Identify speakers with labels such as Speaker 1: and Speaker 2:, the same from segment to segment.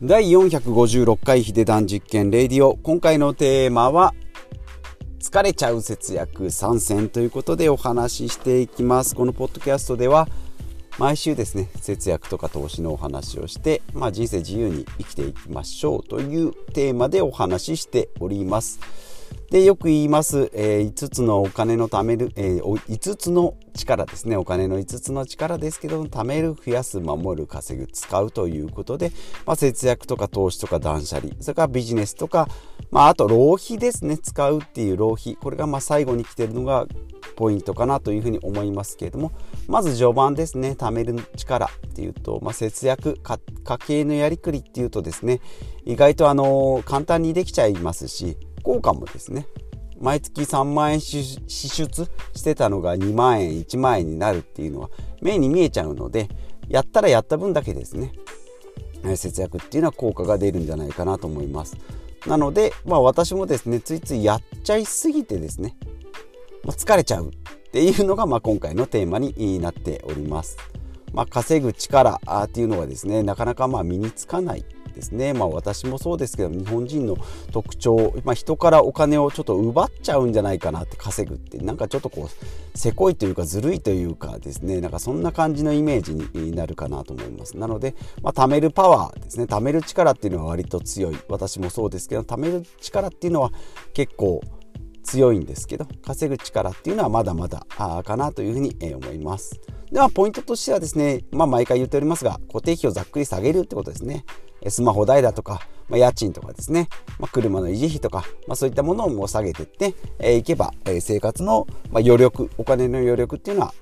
Speaker 1: 第456回ヒデダン実験レディオ。今回のテーマは疲れちゃう節約参戦ということでお話ししていきます。このポッドキャストでは毎週ですね節約とか投資のお話をして、まあ、人生自由に生きていきましょうというテーマでお話ししております。でよく言います、えー、5つのお金の貯める、えー、5つの力ですね。お金の5つの力ですけど貯める増やす守る稼ぐ使うということで、まあ、節約とか投資とか断捨離それからビジネスとか、まあ、あと浪費ですね。使うっていう浪費。これがまあ最後に来てるのがポイントかなというふうに思いますけれどもまず序盤ですね。貯める力っていうと、まあ、節約家計のやりくりっていうとですね意外とあの簡単にできちゃいますし効果もですね毎月3万円支出してたのが2万円1万円になるっていうのは目に見えちゃうのでやったらやった分だけですね節約っていうのは効果が出るんじゃないかなと思います。なので、まあ、私もですねついついやっちゃいすぎてですね、まあ、疲れちゃうっていうのが、まあ、今回のテーマになっております、まあ、稼ぐ力っていうのはですねなかなかまあ身につかないですね、まあ、私もそうですけど日本人の特徴、まあ、人からお金をちょっと奪っちゃうんじゃないかなって稼ぐってなんかちょっとこうせこいというかずるいというかですね。なんかそんな感じのイメージになるかなと思います。なので、まあ、貯めるパワーですね。貯める力っていうのは割と強い。私もそうですけど貯める力っていうのは結構強いんですけど稼ぐ力っていうのはまだまだかなというふうに思います。ではポイントとしてはですね、まあ、毎回言っておりますが固定費をざっくり下げるってことですね。スマホ代だとか、まあ、家賃とかですね、まあ、車の維持費とか、まあ、そういったものをもう下げていって、えー、いけば、えー、生活の、まあ、余力お金の余力っていうのは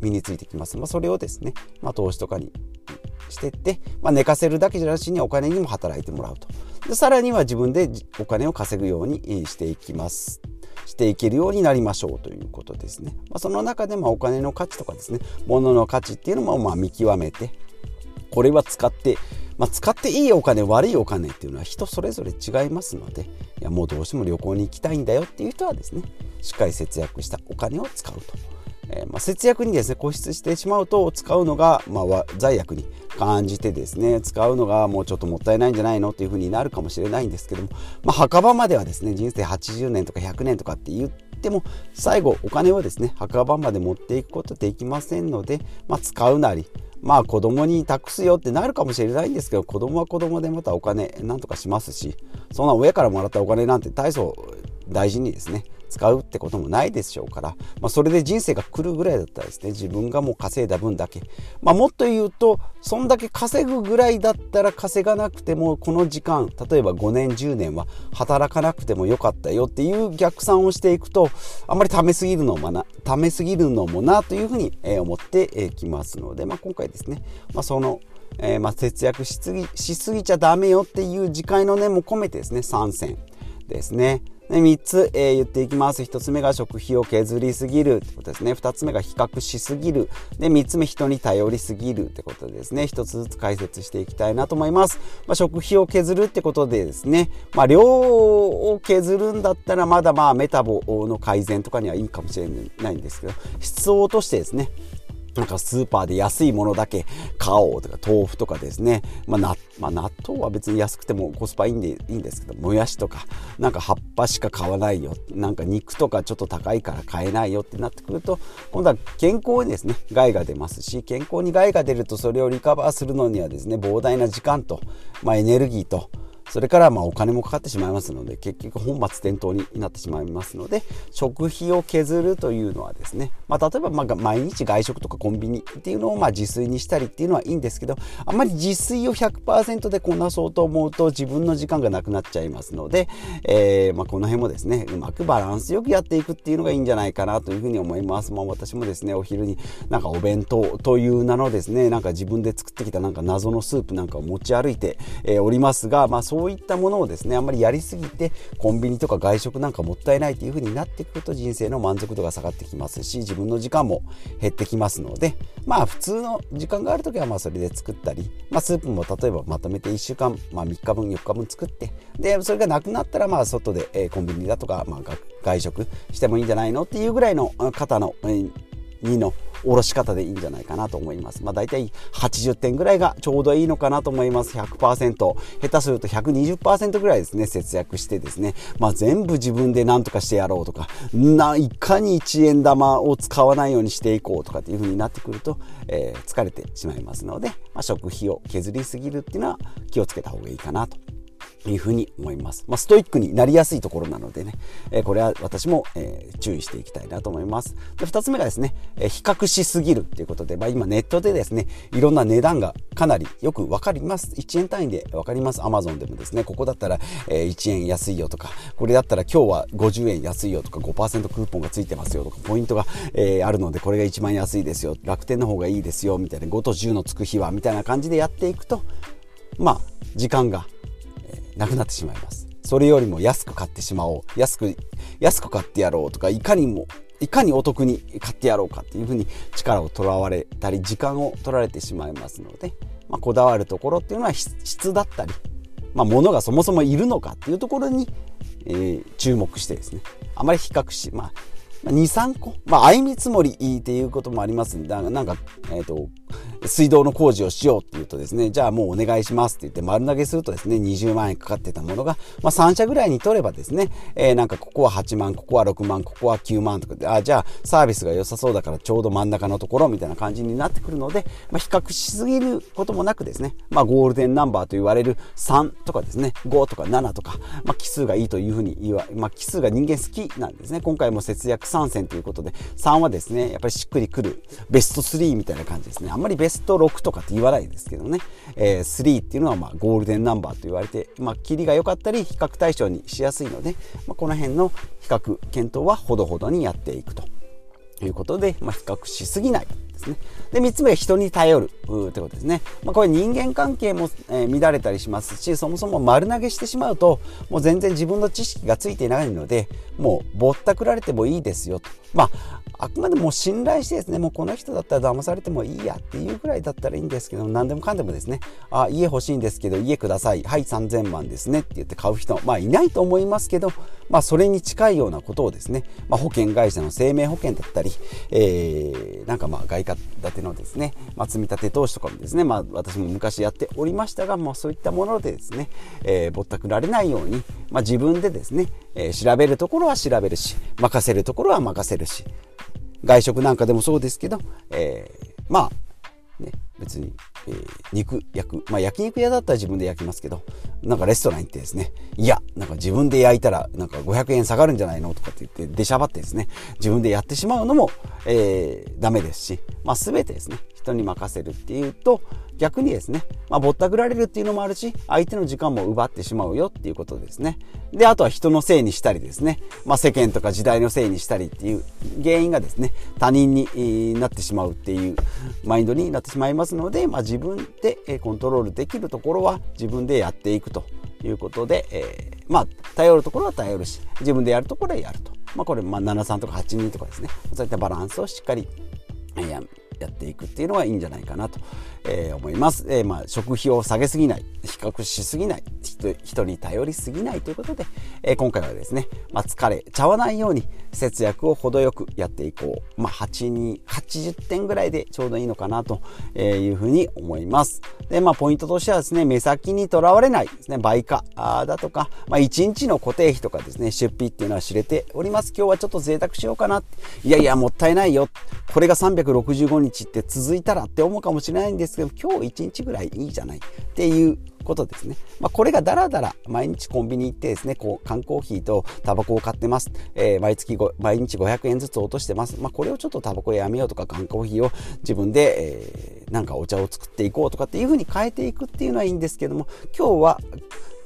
Speaker 1: 身についてきます、まあ、それをですね、まあ、投資とかにしていって、まあ、寝かせるだけじゃなしにお金にも働いてもらうと。でさらには自分でお金を稼ぐようにしていきます。していけるようになりましょうということですね、まあ、その中でまお金の価値とかですね物の価値っていうのもま見極めてこれは使ってまあ、使っていいお金悪いお金っていうのは人それぞれ違いますのでいやもうどうしても旅行に行きたいんだよっていう人はですねしっかり節約したお金を使うと、えー、まあ、節約にですね固執してしまうと使うのが、まあ、罪悪に感じてですね使うのがもうちょっともったいないんじゃないのっていうふうになるかもしれないんですけども、まあ、墓場まではですね人生80年とか100年とかって言っても最後お金はですね墓場まで持っていくことできませんので、まあ、使うなりまあ子供に託すよってなるかもしれないんですけど子供は子供でまたお金なんとかしますしそんな親からもらったお金なんて大層大事にですね使うってこともないでしょうから、まあ、それで人生が来るぐらいだったらですね自分がもう稼いだ分だけ、まあ、もっと言うとそんだけ稼ぐぐらいだったら稼がなくてもこの時間例えば5年10年は働かなくてもよかったよっていう逆算をしていくとあんまり貯めすぎるのもな貯めすぎるのもなというふうに思ってきますので、まあ、今回ですね、まあ、そのえー、まあ節約しすぎしすぎちゃダメよっていう次回の念も込めてですね参戦ですね。で3つ、えー、言っていきます。1つ目が食費を削りすぎるってことですね。2つ目が比較しすぎる。で3つ目人に頼りすぎるってことですね。1つずつ解説していきたいなと思います、まあ、食費を削るってことでですね、まあ、量を削るんだったらまだまあメタボの改善とかにはいいかもしれないんですけど質を落としてですね。なんかスーパーで安いものだけ買おうとか豆腐とかですね、まあなまあ、納豆は別に安くてもコスパいいんでいいんですけどもやしとか。なんか葉っぱしか買わないよ。なんか肉とかちょっと高いから買えないよってなってくると今度は健康にですね害が出ますし健康に害が出るとそれをリカバーするのにはですね膨大な時間と、まあ、エネルギーとそれからまあお金もかかってしまいますので結局本末転倒になってしまいますので食費を削るというのはですね、まあ、例えばま毎日外食とかコンビニっていうのをまあ自炊にしたりっていうのはいいんですけどあんまり自炊を100%でこなそうと思うと自分の時間がなくなっちゃいますので、えー、まあこの辺もですねうまくバランスよくやっていくっていうのがいいんじゃないかなというふうに思います。まあ、私もですねお昼になんかお弁当という名のですねなんか自分で作ってきたなんか謎のスープなんかを持ち歩いて、え、おりますが、まあ、そういったものをですねあんまりやりすぎてコンビニとか外食なんかもったいないという風になってくると人生の満足度が下がってきますし自分の時間も減ってきますのでまあ普通の時間がある時はまあそれで作ったり、まあ、スープも例えばまとめて1週間、まあ、3日分4日分作ってでそれがなくなったらまあ外で、え、コンビニだとか、まあ、外食してもいいんじゃないのっていうぐらいの方の、えー、2のおろし方でいいんじゃないかなと思います。まあ大体80点ぐらいがちょうどいいのかなと思います。100%。下手すると120%ぐらいですね、節約してですね、まあ全部自分で何とかしてやろうとか、ないかに1円玉を使わないようにしていこうとかっていう風になってくると、えー、疲れてしまいますので、まあ、食費を削りすぎるっていうのは気をつけた方がいいかなというふうに思います。まあ、ストイックになりやすいところなのでね、えー、これは私も、えー、注意していきたいなと思います。で、二つ目がですね、えー、比較しすぎるっていうことで、まあ、今ネットでですね、いろんな値段がかなりよくわかります。1円単位でわかります。Amazon でもですね、ここだったら、えー、1円安いよとか、これだったら今日は50円安いよとか、5%クーポンがついてますよとか、ポイントが、えー、あるので、これが一番安いですよ。楽天の方がいいですよ、みたいな、5と10のつく日は、みたいな感じでやっていくと、まあ、時間がなくなってしまいます。それよりも安く買ってしまおう。安く、安く買ってやろうとか、いかにも、いかにお得に買ってやろうかっていうふうに力をとらわれたり、時間を取られてしまいますので、まあ、こだわるところっていうのは質だったり、まあ、物がそもそもいるのかっていうところに、えー、注目してですね、あまり比較し、まあ、2、3個、まあ、相見積もりっていうこともありますんで、なんか、えっ、ー、と、水道の工事をしようって言うとですね、じゃあもうお願いしますって言って丸投げするとですね、20万円かかってたものが、まあ3社ぐらいに取ればですね、えー、なんかここは8万、ここは6万、ここは9万とかで、あ、じゃあサービスが良さそうだからちょうど真ん中のところみたいな感じになってくるので、まあ比較しすぎることもなくですね、まあゴールデンナンバーと言われる3とかですね、5とか7とか、まあ奇数がいいというふうに言わ、まあ奇数が人間好きなんですね。今回も節約参戦ということで、3はですね、やっぱりしっくりくるベスト3みたいな感じですね。まりベスト6とかって言わないですけどね、えー、3っていうのはまゴールデンナンバーと言われて、まあ、キリが良かったり比較対象にしやすいので、まあ、この辺の比較検討はほどほどにやっていくということで、まあ、比較しすぎないですね。で、3つ目は人に頼るということですね。まあ、これ人間関係も、えー、乱れたりしますし、そもそも丸投げしてしまうと、もう全然自分の知識がついていないので、もうぼったくられてもいいですよと。まあ、あくまでも信頼してですね、もうこの人だったら騙されてもいいやっていうぐらいだったらいいんですけど、何でもかんでもですね、あ、家欲しいんですけど、家ください。はい、3000万ですねって言って買う人、まあいないと思いますけど、まあそれに近いようなことをですね、まあ保険会社の生命保険だったり、えー、なんかまあ外貨建てのですね、まあ積立投資とかもですね、まあ私も昔やっておりましたが、まあそういったものでですね、えー、ぼったくられないように、まあ自分でですね、えー、調べるところは調べるし、任せるところは任せるし、外食なんかでもそうですけど、えー、まあ、ね、別に、えー、肉焼く。まあ焼肉屋だったら自分で焼きますけど、なんかレストラン行ってですね、いや、なんか自分で焼いたらなんか500円下がるんじゃないのとかって言って出しゃばってですね、自分でやってしまうのも、えー、ダメですし、まあ全てですね、人に任せるっていうと、逆にですね、まあ、ぼったくられるっていうのもあるし、相手の時間も奪ってしまうよっていうことですね。で、あとは人のせいにしたりですね、まあ、世間とか時代のせいにしたりっていう原因がですね、他人になってしまうっていうマインドになってしまいますので、まあ、自分でコントロールできるところは自分でやっていくということで、えー、まあ、頼るところは頼るし、自分でやるところはやると。まあ、これ、ま、73とか82とかですね、そういったバランスをしっかり、えー、やっていくっていうのがいいんじゃないかなと、えー、思います。えー、まあ、食費を下げすぎない、比較しすぎない、人に頼りすぎないということで、えー、今回はですね、まあ、疲れちゃわないように節約を程よくやっていこう。まあ、8に、80点ぐらいでちょうどいいのかなというふうに思います。で、まあ、ポイントとしてはですね、目先にとらわれないですね、売価だとか、まあ、1日の固定費とかですね、出費っていうのは知れております。今日はちょっと贅沢しようかな。いやいや、もったいないよ。これが365日って続いたらって思うかもしれないんですけど、今日1日ぐらいいいじゃないっていうことですね。まあ、これがだらだら毎日コンビニ行ってですね、こう缶コーヒーとタバコを買ってます。えー、毎月毎日500円ずつ落としてます。まあ、これをちょっとタバコやめようとか缶コーヒーを自分で、えー、なんかお茶を作っていこうとかっていう風に変えていくっていうのはいいんですけども、今日は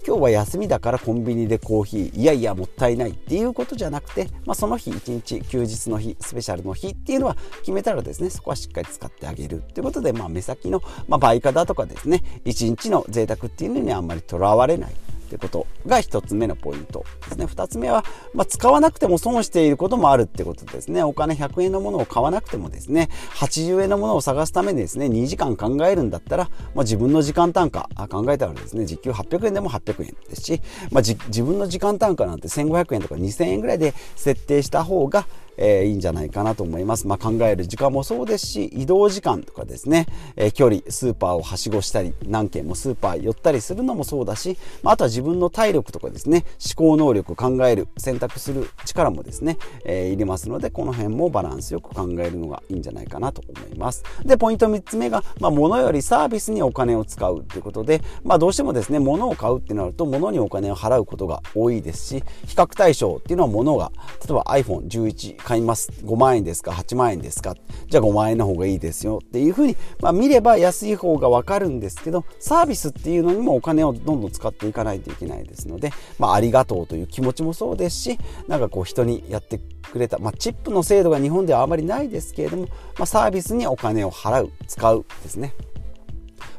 Speaker 1: 今日は休みだからコンビニでコーヒーいやいやもったいないっていうことじゃなくて、まあ、その日一日休日の日スペシャルの日っていうのは決めたらですねそこはしっかり使ってあげるっていうことで、まあ、目先の、まあ、倍価だとかですね一日の贅沢っていうのにあんまりとらわれない。ということが1つ目のポイントですね。2つ目は、まあ、使わなくても損していることもあるってことですね。お金100円のものを買わなくてもですね、80円のものを探すためにですね、2時間考えるんだったら、まあ、自分の時間単価考えたらですね、時給800円でも800円ですし、まあ、自分の時間単価なんて1500円とか2000円ぐらいで設定した方が、えー、いいんじゃないかなと思います。まあ、考える時間もそうですし、移動時間とかですね、えー、距離、スーパーをはしごしたり、何軒もスーパー寄ったりするのもそうだし、まあ、あとは自分の体力とかですね、思考能力、考える、選択する力もですね、えー、入れますので、この辺もバランスよく考えるのがいいんじゃないかなと思います。で、ポイント3つ目が、まあ、物よりサービスにお金を使うということで、まあ、どうしてもですね、物を買うってなると、物にお金を払うことが多いですし、比較対象っていうのは物が、例えば iPhone11 買います。5万円ですか ?8 万円ですか？じゃあ5万円の方がいいですよっていうふうに、まあ、見れば安い方がわかるんですけど、サービスっていうのにもお金をどんどん使っていかないといけないですので、まあ、ありがとうという気持ちもそうですし、なんかこう人にやってくれた、まあ、チップの制度が日本ではあまりないですけれども、まあ、サービスにお金を払う、使うですね。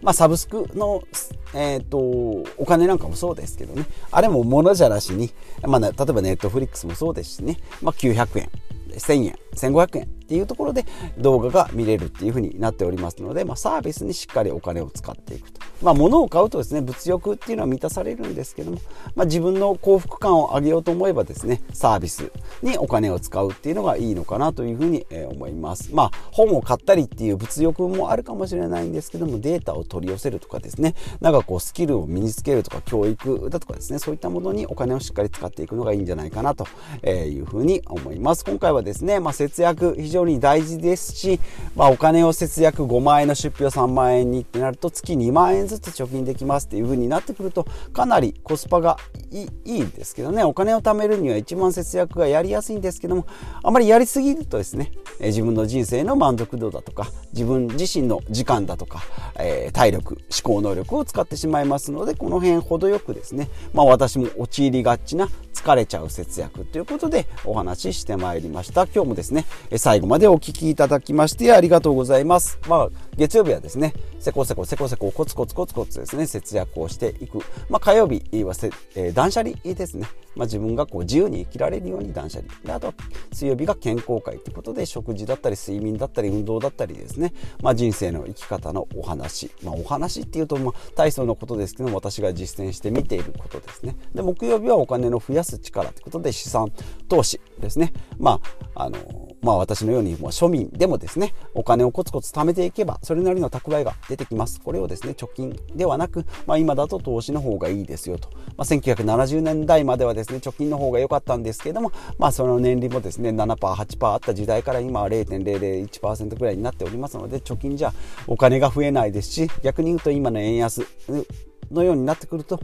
Speaker 1: まあ、サブスクの、えーと、お金なんかもそうですけどねあれも物じゃなしに、まあ、例えばネットフリックスもそうですしね、まあ、900円1000円1500円っていうところで動画が見れるっていう風になっておりますので、まあ、サービスにしっかりお金を使っていくと。まあ、物を買うとですね、物欲っていうのは満たされるんですけども、まあ、自分の幸福感を上げようと思えばですね、サービスにお金を使うっていうのがいいのかなというふうに思います。まあ、本を買ったりっていう物欲もあるかもしれないんですけども、データを取り寄せるとかですね、なんかこうスキルを身につけるとか教育だとかですね、そういったものにお金をしっかり使っていくのがいいんじゃないかなというふうに思います。今回はですね、まあ、節約非常常に大事ですし、まあ、お金を節約5万円の出費を3万円にってなると月2万円ずつ貯金できますっていう風になってくるとかなりコスパがいいんですけどね。お金を貯めるには一番節約がやりやすいんですけどもあまりやりすぎるとですね自分の人生の満足度だとか自分自身の時間だとか、えー、体力思考能力を使ってしまいますのでこの辺程よくですね、まあ、私も陥りがちな疲れちゃう節約ということでお話ししてまいりました。今日もですね最後までお聴きいただきましてありがとうございます。まあ月曜日はですねせこせこせこせこコツコツコツコツですね節約をしていく。まあ火曜日はせ、えー、断捨離ですね。まあ、自分がこう自由に生きられるように断捨離。であと水曜日が健康会ということで食事だったり睡眠だったり運動だったりですね、まあ、人生の生き方のお話、まあ、お話っていうとまあ体操のことですけども私が実践して見ていることですね。で木曜日はお金の増やす力ということで資産投資ですね。まああのまあ私のようにもう庶民でもですねお金をコツコツ貯めていけばそれなりの蓄えが出てきます。これをですね貯金ではなく、まあ、今だと投資の方がいいですよと、まあ、1970年代まではですね貯金の方が良かったんですけどもまあその年利もですね 7%8% あった時代から今は0.001%ぐらいになっておりますので貯金じゃお金が増えないですし逆に言うと今の円安のようになってくると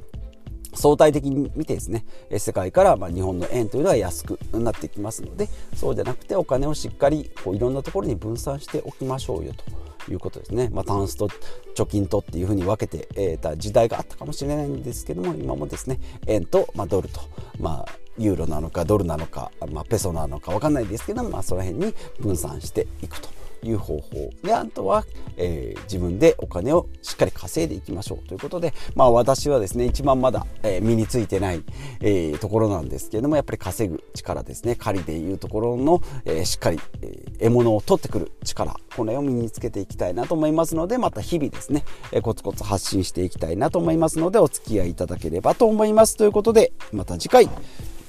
Speaker 1: 相対的に見てですね世界からま日本の円というのは安くなってきますのでそうじゃなくてお金をしっかりこういろんなところに分散しておきましょうよと。いうことですね、まあ、タンスと貯金とっていうふうに分けて、た時代があったかもしれないんですけども今もですね円と、ま、ドルと、まあ、ユーロなのかドルなのか、まあ、ペソなのか分かんないですけども、まあ、その辺に分散していくと。いう方法であとは、えー、自分でお金をしっかり稼いでいきましょうということで、まあ、私はですね一番まだ、えー、身についてない、えー、ところなんですけれどもやっぱり稼ぐ力ですね狩りでいうところの、えー、しっかり、えー、獲物を取ってくる力これを身につけていきたいなと思いますのでまた日々ですね、えー、コツコツ発信していきたいなと思いますのでお付き合いいただければと思いますということでまた次回、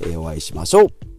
Speaker 1: えー、お会いしましょう。